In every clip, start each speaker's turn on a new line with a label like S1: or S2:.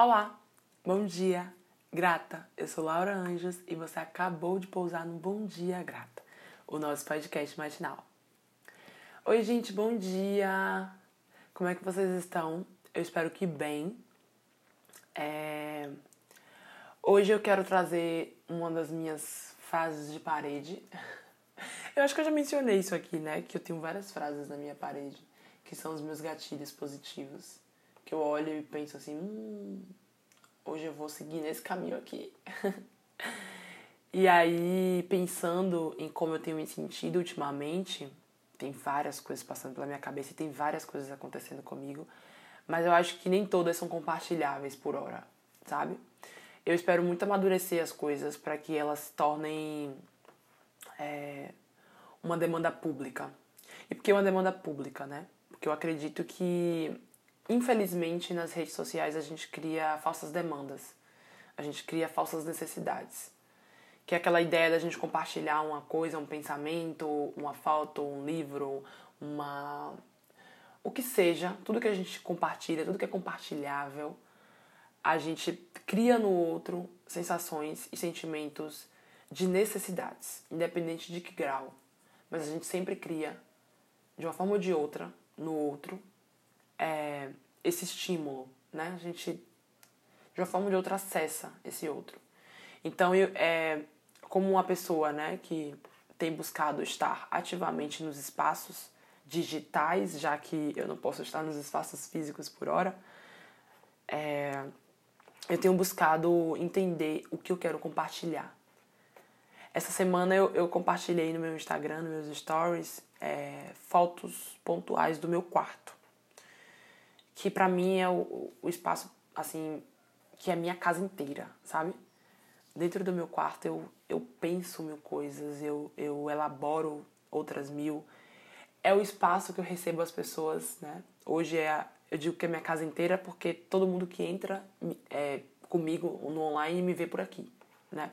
S1: Olá, bom dia, grata. Eu sou Laura Anjos e você acabou de pousar no Bom Dia Grata, o nosso podcast matinal. Oi, gente, bom dia. Como é que vocês estão? Eu espero que bem. É... Hoje eu quero trazer uma das minhas frases de parede. Eu acho que eu já mencionei isso aqui, né? Que eu tenho várias frases na minha parede, que são os meus gatilhos positivos. Que eu olho e penso assim, hum, hoje eu vou seguir nesse caminho aqui. e aí, pensando em como eu tenho me sentido ultimamente, tem várias coisas passando pela minha cabeça e tem várias coisas acontecendo comigo, mas eu acho que nem todas são compartilháveis por hora, sabe? Eu espero muito amadurecer as coisas para que elas se tornem é, uma demanda pública. E por que uma demanda pública, né? Porque eu acredito que, infelizmente, nas redes sociais a gente cria falsas demandas. A gente cria falsas necessidades. Que é aquela ideia da gente compartilhar uma coisa, um pensamento, uma foto, um livro, uma. O que seja, tudo que a gente compartilha, tudo que é compartilhável, a gente cria no outro sensações e sentimentos de necessidades, independente de que grau mas a gente sempre cria, de uma forma ou de outra, no outro, é, esse estímulo, né? A gente, de uma forma ou de outra, acessa esse outro. Então, eu, é, como uma pessoa, né, que tem buscado estar ativamente nos espaços digitais, já que eu não posso estar nos espaços físicos por hora, é, eu tenho buscado entender o que eu quero compartilhar. Essa semana eu, eu compartilhei no meu Instagram, nos meus stories, é, fotos pontuais do meu quarto. Que pra mim é o, o espaço, assim, que é a minha casa inteira, sabe? Dentro do meu quarto eu, eu penso mil coisas, eu, eu elaboro outras mil. É o espaço que eu recebo as pessoas, né? Hoje é a, eu digo que é minha casa inteira porque todo mundo que entra é, comigo no online me vê por aqui, né?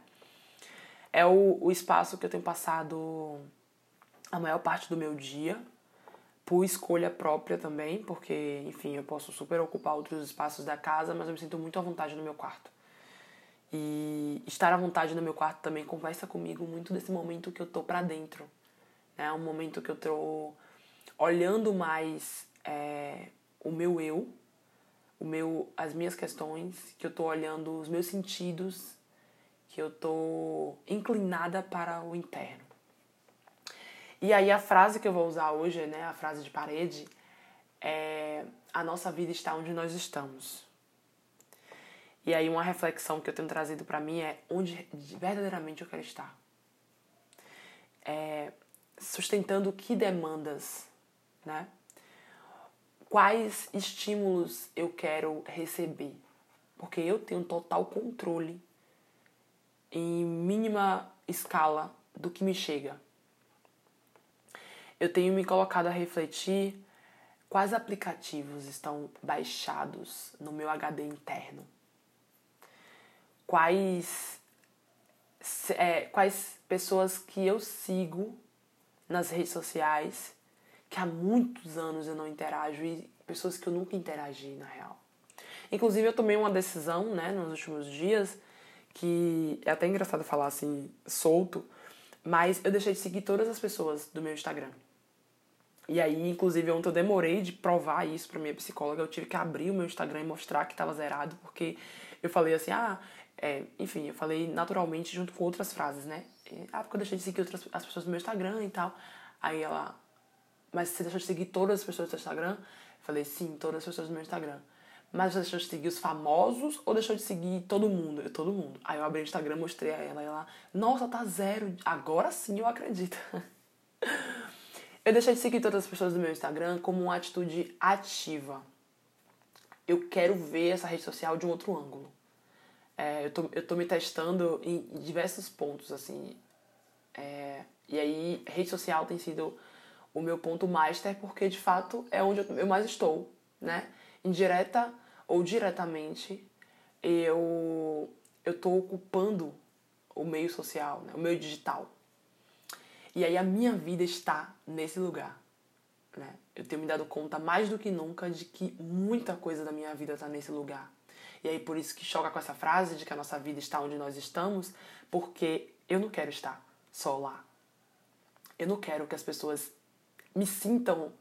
S1: é o, o espaço que eu tenho passado a maior parte do meu dia, por escolha própria também, porque, enfim, eu posso super ocupar outros espaços da casa, mas eu me sinto muito à vontade no meu quarto. E estar à vontade no meu quarto também conversa comigo muito desse momento que eu tô pra dentro. É um momento que eu tô olhando mais é, o meu eu, o meu, as minhas questões, que eu tô olhando os meus sentidos que eu tô inclinada para o interno. E aí a frase que eu vou usar hoje, né, a frase de parede, é a nossa vida está onde nós estamos. E aí uma reflexão que eu tenho trazido para mim é onde verdadeiramente eu quero estar. É, sustentando que demandas, né? Quais estímulos eu quero receber? Porque eu tenho total controle em mínima escala do que me chega. Eu tenho me colocado a refletir quais aplicativos estão baixados no meu HD interno. Quais, é, quais pessoas que eu sigo nas redes sociais que há muitos anos eu não interajo e pessoas que eu nunca interagi na real. Inclusive eu tomei uma decisão, né, nos últimos dias que é até engraçado falar assim, solto, mas eu deixei de seguir todas as pessoas do meu Instagram. E aí, inclusive, ontem eu demorei de provar isso pra minha psicóloga. Eu tive que abrir o meu Instagram e mostrar que tava zerado, porque eu falei assim, ah, é, enfim, eu falei naturalmente junto com outras frases, né? Ah, porque eu deixei de seguir outras, as pessoas do meu Instagram e tal. Aí ela, mas você deixou de seguir todas as pessoas do seu Instagram? Eu falei, sim, todas as pessoas do meu Instagram. Mas você deixou de seguir os famosos ou deixou de seguir todo mundo? Eu, todo mundo. Aí eu abri o Instagram, mostrei a ela e ela, nossa, tá zero. Agora sim eu acredito. eu deixei de seguir todas as pessoas do meu Instagram como uma atitude ativa. Eu quero ver essa rede social de um outro ângulo. É, eu, tô, eu tô me testando em diversos pontos, assim. É, e aí, rede social tem sido o meu ponto master, porque de fato é onde eu mais estou, né? Indireta ou diretamente eu eu estou ocupando o meio social, né? o meio digital. E aí a minha vida está nesse lugar. Né? Eu tenho me dado conta mais do que nunca de que muita coisa da minha vida está nesse lugar. E aí por isso que choca com essa frase de que a nossa vida está onde nós estamos, porque eu não quero estar só lá. Eu não quero que as pessoas me sintam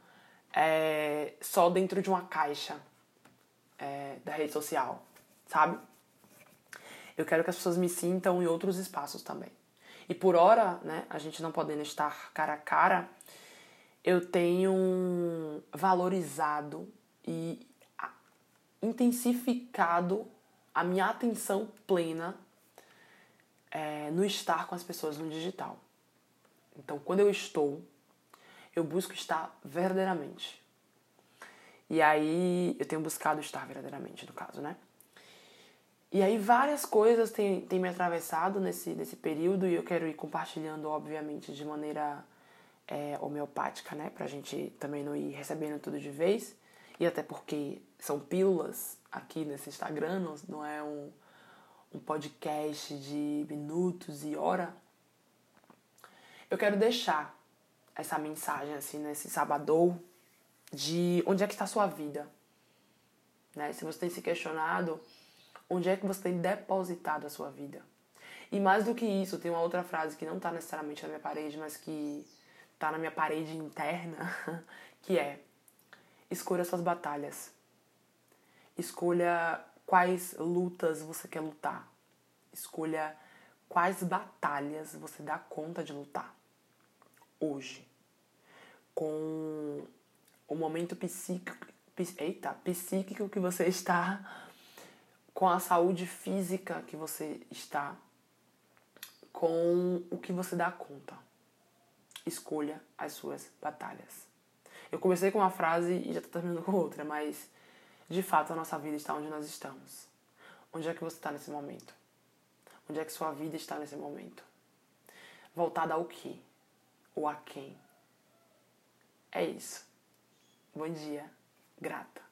S1: é, só dentro de uma caixa é, da rede social, sabe? Eu quero que as pessoas me sintam em outros espaços também. E por hora, né, a gente não podendo estar cara a cara, eu tenho valorizado e intensificado a minha atenção plena é, no estar com as pessoas no digital. Então, quando eu estou, eu busco estar verdadeiramente. E aí, eu tenho buscado estar verdadeiramente, no caso, né? E aí, várias coisas têm, têm me atravessado nesse, nesse período e eu quero ir compartilhando, obviamente, de maneira é, homeopática, né? Pra gente também não ir recebendo tudo de vez. E até porque são pílulas aqui nesse Instagram, não, é um, um podcast de minutos e hora. Eu quero deixar essa mensagem assim nesse sábado de onde é que está a sua vida. Né? Se você tem se questionado, onde é que você tem depositado a sua vida. E mais do que isso, tem uma outra frase que não está necessariamente na minha parede, mas que está na minha parede interna, que é escolha suas batalhas. Escolha quais lutas você quer lutar. Escolha quais batalhas você dá conta de lutar hoje. Com o momento psíquico, eita, psíquico que você está, com a saúde física que você está, com o que você dá conta. Escolha as suas batalhas. Eu comecei com uma frase e já estou terminando com outra, mas de fato a nossa vida está onde nós estamos. Onde é que você está nesse momento? Onde é que sua vida está nesse momento? Voltada ao que? Ou a quem? É isso. Bom dia. Grata.